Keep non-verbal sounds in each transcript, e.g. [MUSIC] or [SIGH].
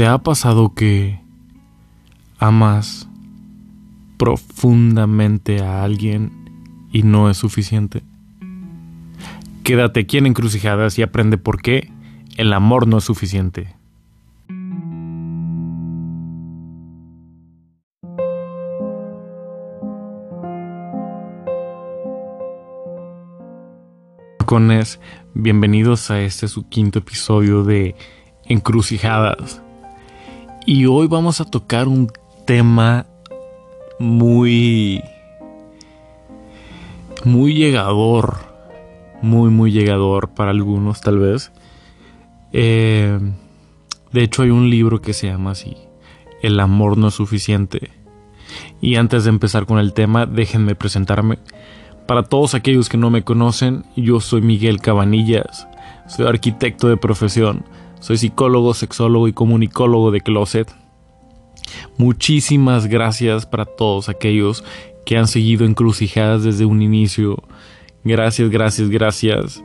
¿Te ha pasado que amas profundamente a alguien y no es suficiente? Quédate aquí en Encrucijadas y aprende por qué el amor no es suficiente. bienvenidos a este su quinto episodio de Encrucijadas. Y hoy vamos a tocar un tema muy muy llegador, muy muy llegador para algunos tal vez. Eh, de hecho hay un libro que se llama así, El amor no es suficiente. Y antes de empezar con el tema, déjenme presentarme. Para todos aquellos que no me conocen, yo soy Miguel Cabanillas, soy arquitecto de profesión, soy psicólogo, sexólogo y comunicólogo de Closet. Muchísimas gracias para todos aquellos que han seguido encrucijadas desde un inicio. Gracias, gracias, gracias.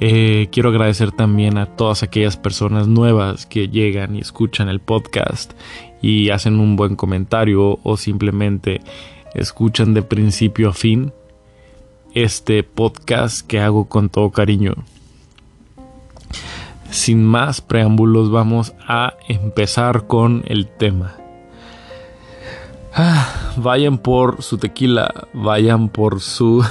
Eh, quiero agradecer también a todas aquellas personas nuevas que llegan y escuchan el podcast y hacen un buen comentario o simplemente escuchan de principio a fin este podcast que hago con todo cariño. Sin más preámbulos, vamos a empezar con el tema. Ah, vayan por su tequila, vayan por su...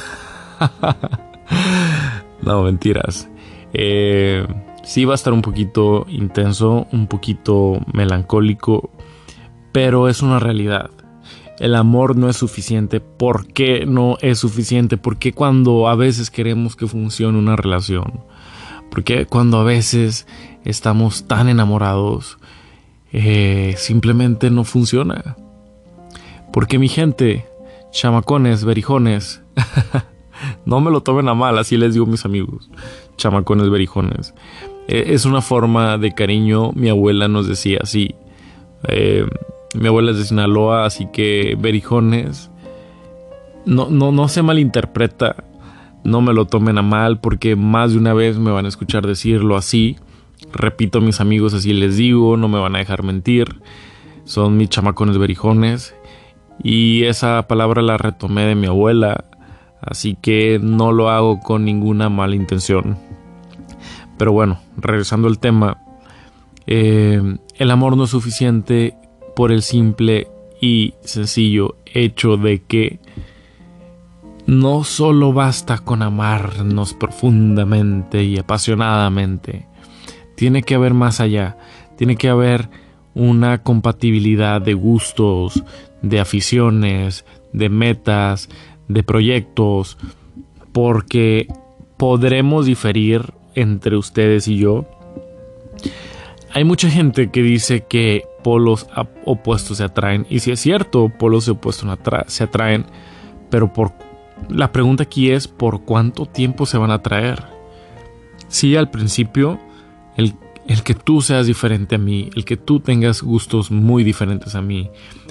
[LAUGHS] no, mentiras. Eh, sí va a estar un poquito intenso, un poquito melancólico, pero es una realidad el amor no es suficiente. ¿Por qué no es suficiente? ¿Por qué cuando a veces queremos que funcione una relación? ¿Por qué cuando a veces estamos tan enamorados eh, simplemente no funciona? Porque mi gente, chamacones, berijones, [LAUGHS] no me lo tomen a mal, así les digo mis amigos, chamacones, berijones. Eh, es una forma de cariño, mi abuela nos decía así. Eh, mi abuela es de Sinaloa, así que berijones. No, no, no se malinterpreta. No me lo tomen a mal porque más de una vez me van a escuchar decirlo así. Repito mis amigos así les digo, no me van a dejar mentir. Son mis chamacones berijones. Y esa palabra la retomé de mi abuela. Así que no lo hago con ninguna mala intención. Pero bueno, regresando al tema. Eh, el amor no es suficiente por el simple y sencillo hecho de que no solo basta con amarnos profundamente y apasionadamente, tiene que haber más allá, tiene que haber una compatibilidad de gustos, de aficiones, de metas, de proyectos, porque podremos diferir entre ustedes y yo. Hay mucha gente que dice que polos opuestos se atraen. Y si es cierto, polos opuestos se atraen, pero por la pregunta aquí es por cuánto tiempo se van a atraer. Si al principio el, el que tú seas diferente a mí, el que tú tengas gustos muy diferentes a mí,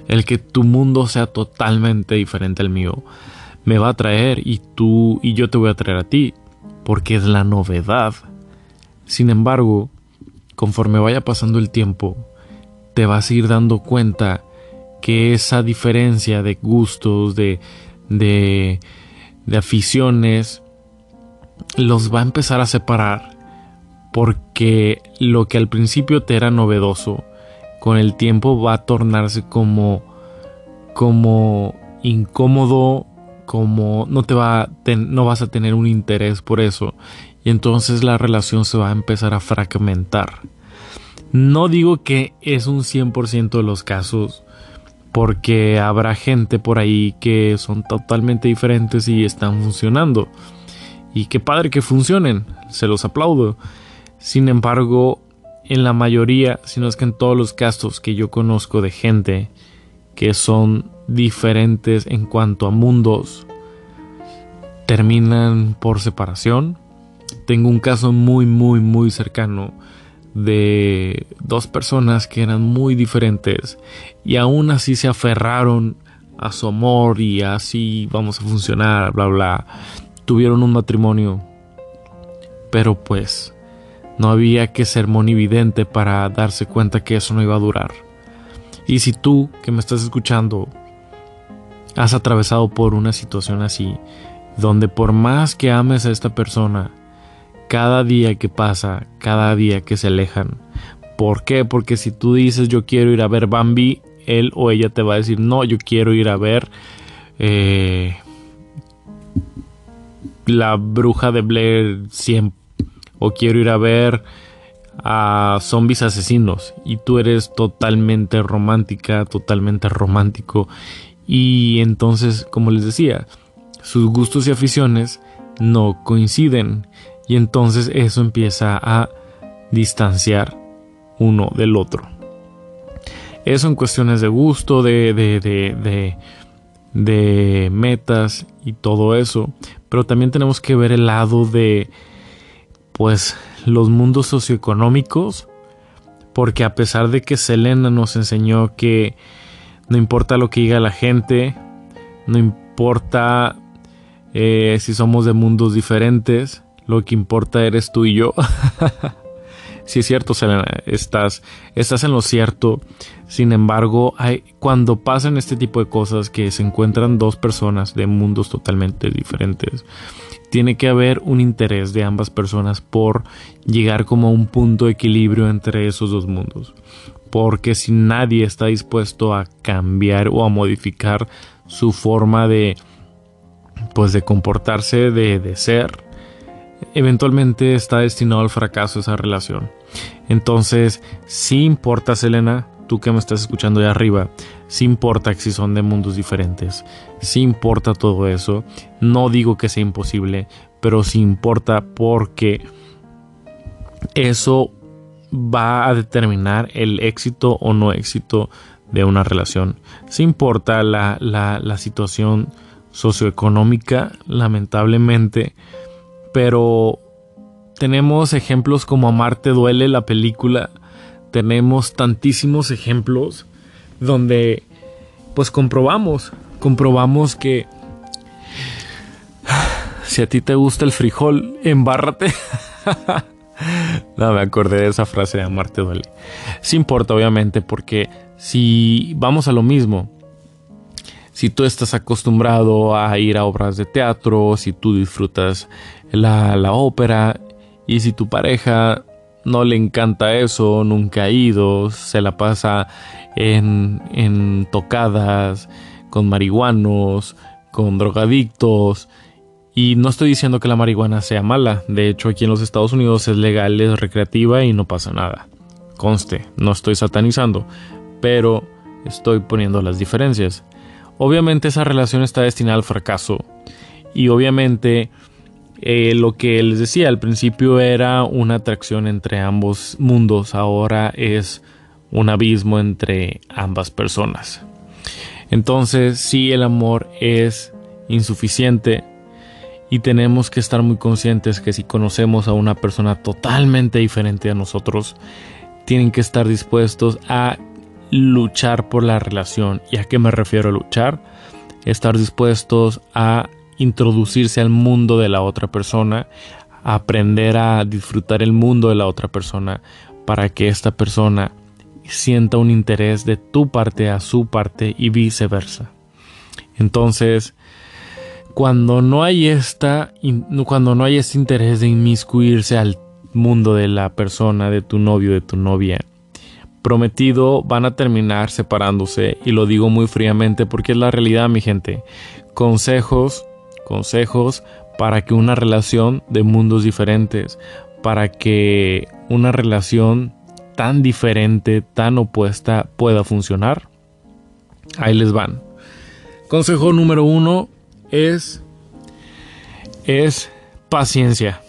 el que tu mundo sea totalmente diferente al mío, me va a atraer y tú y yo te voy a atraer a ti, porque es la novedad. Sin embargo, conforme vaya pasando el tiempo, te vas a ir dando cuenta que esa diferencia de gustos, de, de, de aficiones, los va a empezar a separar porque lo que al principio te era novedoso, con el tiempo va a tornarse como, como incómodo, como no te va, no vas a tener un interés por eso y entonces la relación se va a empezar a fragmentar. No digo que es un 100% de los casos, porque habrá gente por ahí que son totalmente diferentes y están funcionando. Y qué padre que funcionen, se los aplaudo. Sin embargo, en la mayoría, si no es que en todos los casos que yo conozco de gente que son diferentes en cuanto a mundos, terminan por separación. Tengo un caso muy, muy, muy cercano de dos personas que eran muy diferentes y aún así se aferraron a su amor y así vamos a funcionar, bla, bla. Tuvieron un matrimonio, pero pues No había que ser monividente para darse cuenta que eso no iba a durar. Y si tú, que me estás escuchando, has atravesado por una situación así, donde por más que ames a esta persona, cada día que pasa, cada día que se alejan, ¿por qué? Porque si tú dices yo quiero ir a ver Bambi, él o ella te va a decir no, yo quiero ir a ver eh, la bruja de Blair 100 o quiero ir a ver a zombies asesinos y tú eres totalmente romántica, totalmente romántico. Y entonces, como les decía, sus gustos y aficiones no coinciden y entonces eso empieza a distanciar uno del otro. Eso en cuestiones de gusto, de, de, de, de, metas y todo eso. Pero también tenemos que ver el lado de, pues, los mundos socioeconómicos. Porque a pesar de que Selena nos enseñó que no importa lo que diga la gente, no importa eh, si somos de mundos diferentes, lo que importa eres tú y yo. [LAUGHS] Si es cierto, Selena, estás, estás en lo cierto. Sin embargo, cuando pasan este tipo de cosas que se encuentran dos personas de mundos totalmente diferentes, tiene que haber un interés de ambas personas por llegar como a un punto de equilibrio entre esos dos mundos. Porque si nadie está dispuesto a cambiar o a modificar su forma de pues de comportarse, de, de ser, eventualmente está destinado al fracaso esa relación. Entonces, sí importa, Selena, tú que me estás escuchando de arriba, sí importa que si son de mundos diferentes, sí importa todo eso. No digo que sea imposible, pero sí importa porque eso va a determinar el éxito o no éxito de una relación. Sí importa la, la situación socioeconómica, lamentablemente, pero tenemos ejemplos como Amarte duele la película, tenemos tantísimos ejemplos donde pues comprobamos, comprobamos que [SIGHS] si a ti te gusta el frijol, embárrate. [LAUGHS] no, me acordé de esa frase de Amarte duele. Sí importa, obviamente, porque si vamos a lo mismo, si tú estás acostumbrado a ir a obras de teatro, si tú disfrutas la, ópera y si tu pareja no le encanta eso, nunca ha ido, se la pasa en, en tocadas, con marihuanos, con drogadictos. Y no estoy diciendo que la marihuana sea mala, de hecho aquí en los Estados Unidos es legal, es recreativa y no pasa nada. Conste, no estoy satanizando, pero estoy poniendo las diferencias. Obviamente esa relación está destinada al fracaso y obviamente eh, lo que les decía al principio era una atracción entre ambos mundos, ahora es un abismo entre ambas personas. Entonces, si el amor es insuficiente y tenemos que estar muy conscientes que si conocemos a una persona totalmente diferente a nosotros, tienen que estar dispuestos a luchar por la relación. ¿Y a qué me refiero a luchar? Estar dispuestos a introducirse al mundo de la otra persona, aprender a disfrutar el mundo de la otra persona para que esta persona sienta un interés de tu parte a su parte y viceversa. Entonces, cuando no hay esta cuando no hay este interés de inmiscuirse al mundo de la persona, de tu novio, de tu novia, prometido van a terminar separándose y lo digo muy fríamente porque es la realidad, mi gente. Consejos consejos para que una relación de mundos diferentes, para que una relación tan diferente, tan opuesta pueda funcionar. Ahí les van. Consejo número uno es, es paciencia.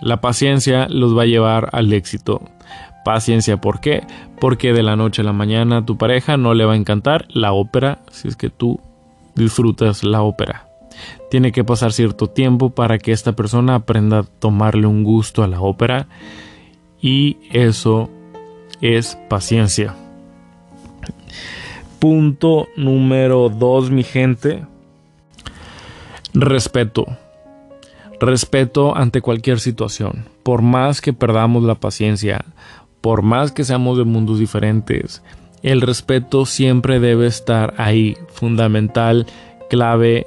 La paciencia los va a llevar al éxito. Paciencia, ¿por qué? Porque de la noche a la mañana a tu pareja no le va a encantar la ópera si es que tú disfrutas la ópera. Tiene que pasar cierto tiempo para que esta persona aprenda a tomarle un gusto a la ópera y eso es paciencia. Punto número dos, mi gente. Respeto. Respeto ante cualquier situación. Por más que perdamos la paciencia, por más que seamos de mundos diferentes, el respeto siempre debe estar ahí, fundamental, clave,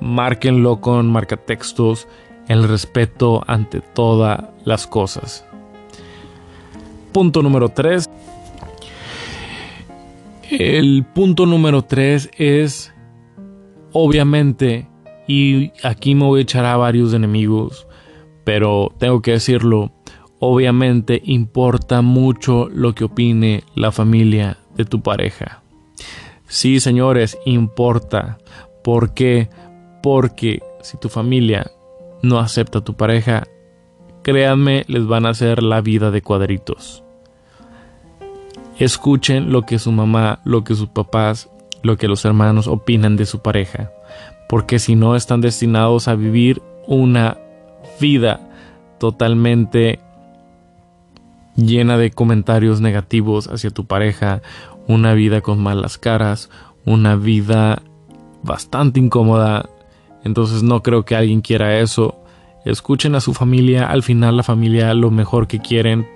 márquenlo con marcatextos, el respeto ante todas las cosas. Punto número 3. El punto número 3 es, obviamente, y aquí me voy a echar a varios enemigos, pero tengo que decirlo, obviamente importa mucho lo que opine la familia de tu pareja. Sí, señores, importa. ¿Por qué? Porque si tu familia no acepta a tu pareja, créanme, les van a hacer la vida de cuadritos. Escuchen lo que su mamá, lo que sus papás, lo que los hermanos opinan de su pareja, porque si no están destinados a vivir una vida totalmente llena de comentarios negativos hacia tu pareja, una vida con malas caras, una vida bastante incómoda. Entonces no creo que alguien quiera eso. Escuchen a su familia, al final la familia lo mejor que quieren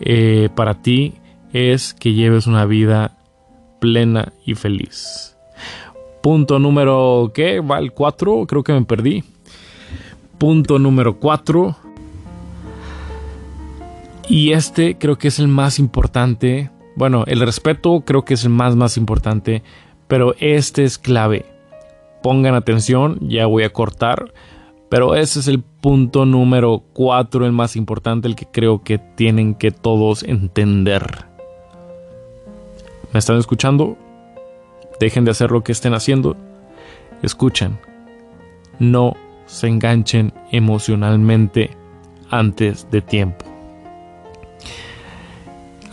eh, para ti es que lleves una vida plena y feliz. Punto número, ¿qué? ¿Va el 4? Creo que me perdí. Punto número 4 y este creo que es el más importante. Bueno, el respeto creo que es el más más importante, pero este es clave. Pongan atención, ya voy a cortar, pero ese es el punto número 4, el más importante, el que creo que tienen que todos entender. ¿Me están escuchando? Dejen de hacer lo que estén haciendo. Escuchen. No se enganchen emocionalmente antes de tiempo.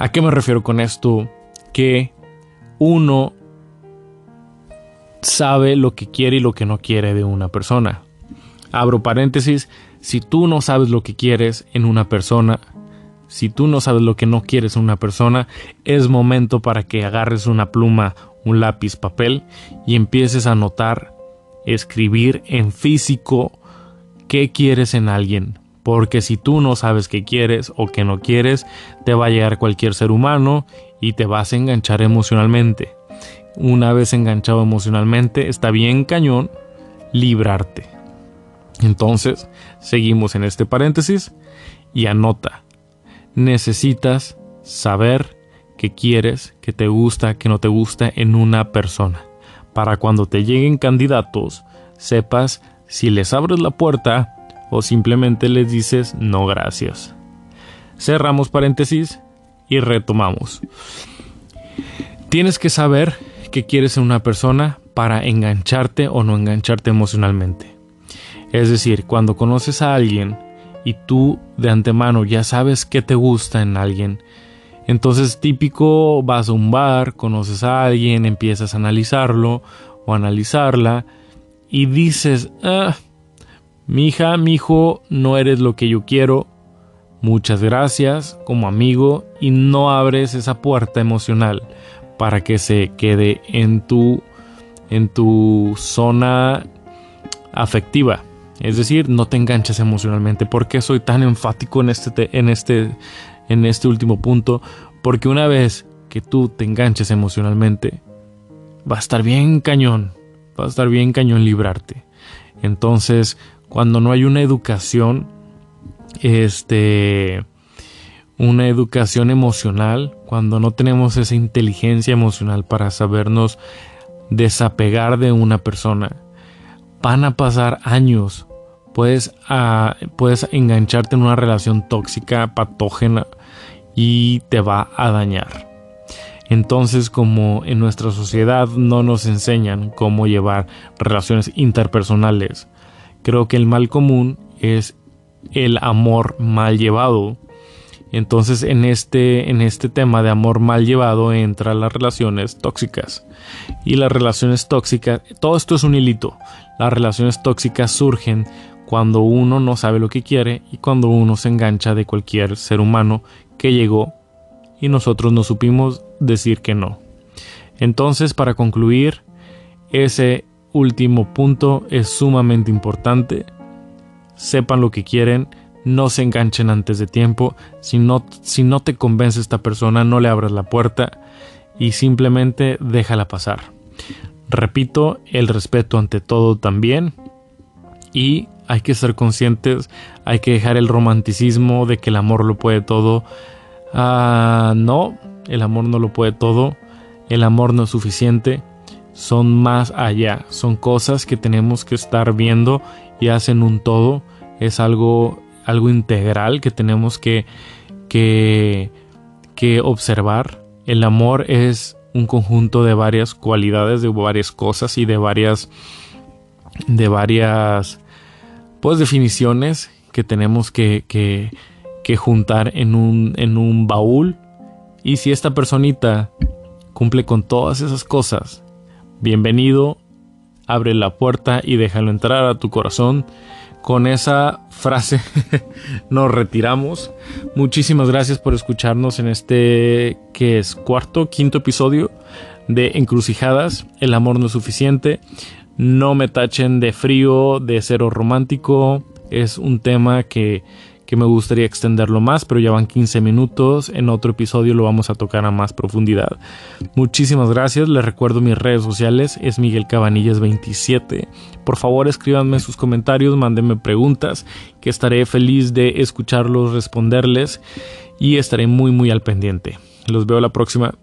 ¿A qué me refiero con esto? Que uno sabe lo que quiere y lo que no quiere de una persona. Abro paréntesis, si tú no sabes lo que quieres en una persona, si tú no sabes lo que no quieres en una persona, es momento para que agarres una pluma, un lápiz, papel y empieces a anotar, escribir en físico qué quieres en alguien, porque si tú no sabes qué quieres o qué no quieres, te va a llegar cualquier ser humano y te vas a enganchar emocionalmente. Una vez enganchado emocionalmente, está bien cañón librarte. Entonces, seguimos en este paréntesis y anota. Necesitas saber qué quieres, qué te gusta, qué no te gusta en una persona. Para cuando te lleguen candidatos, sepas si les abres la puerta o simplemente les dices no gracias. Cerramos paréntesis y retomamos. Tienes que saber qué quieres en una persona para engancharte o no engancharte emocionalmente. Es decir, cuando conoces a alguien y tú de antemano ya sabes qué te gusta en alguien, entonces típico vas a un bar, conoces a alguien, empiezas a analizarlo o analizarla y dices, ah, mi hija, mi hijo, no eres lo que yo quiero. Muchas gracias como amigo y no abres esa puerta emocional para que se quede en tu en tu zona afectiva. Es decir, no te enganches emocionalmente. ¿Por qué soy tan enfático en este, en este, en este último punto? Porque una vez que tú te enganches emocionalmente, va a estar bien cañón. Va a estar bien cañón librarte. Entonces, cuando no hay una educación, este, una educación emocional, cuando no tenemos esa inteligencia emocional para sabernos desapegar de una persona, van a pasar años. Puedes, ah, puedes engancharte en una relación tóxica, patógena y te va a dañar. Entonces, como en nuestra sociedad no nos enseñan cómo llevar relaciones interpersonales, Creo que el mal común es el amor mal llevado. Entonces en este, en este tema de amor mal llevado entran las relaciones tóxicas. Y las relaciones tóxicas, todo esto es un hilito. Las relaciones tóxicas surgen cuando uno no sabe lo que quiere y cuando uno se engancha de cualquier ser humano que llegó y nosotros no supimos decir que no. Entonces, para concluir, ese último punto es sumamente importante. sepan lo que quieren, no se enganchen antes de tiempo, si no, si no te convence esta persona, no le abras la puerta y simplemente déjala pasar. Repito, el respeto ante todo también y hay que ser conscientes, hay que dejar el romanticismo de que el amor lo puede todo. Ah, no, el amor no lo puede todo, el amor no es suficiente, son más allá, son cosas que tenemos que estar viendo y hacen un todo, es algo, algo integral que tenemos que, que, que observar. El amor es un conjunto de varias cualidades, de varias cosas y de varias, de varias, pues definiciones que tenemos que, que, que juntar en un, en un baúl. Y si esta personita cumple con todas esas cosas, bienvenido, abre la puerta y déjalo entrar a tu corazón. Con esa frase [LAUGHS] nos retiramos. Muchísimas gracias por escucharnos en este que es cuarto, quinto episodio de Encrucijadas. El amor no es suficiente. No me tachen de frío, de cero romántico. Es un tema que que me gustaría extenderlo más, pero ya van 15 minutos. En otro episodio lo vamos a tocar a más profundidad. Muchísimas gracias. Les recuerdo mis redes sociales. Es Miguel Cabanillas 27. Por favor, escríbanme sus comentarios, mándenme preguntas, que estaré feliz de escucharlos, responderles y estaré muy muy al pendiente. Los veo la próxima.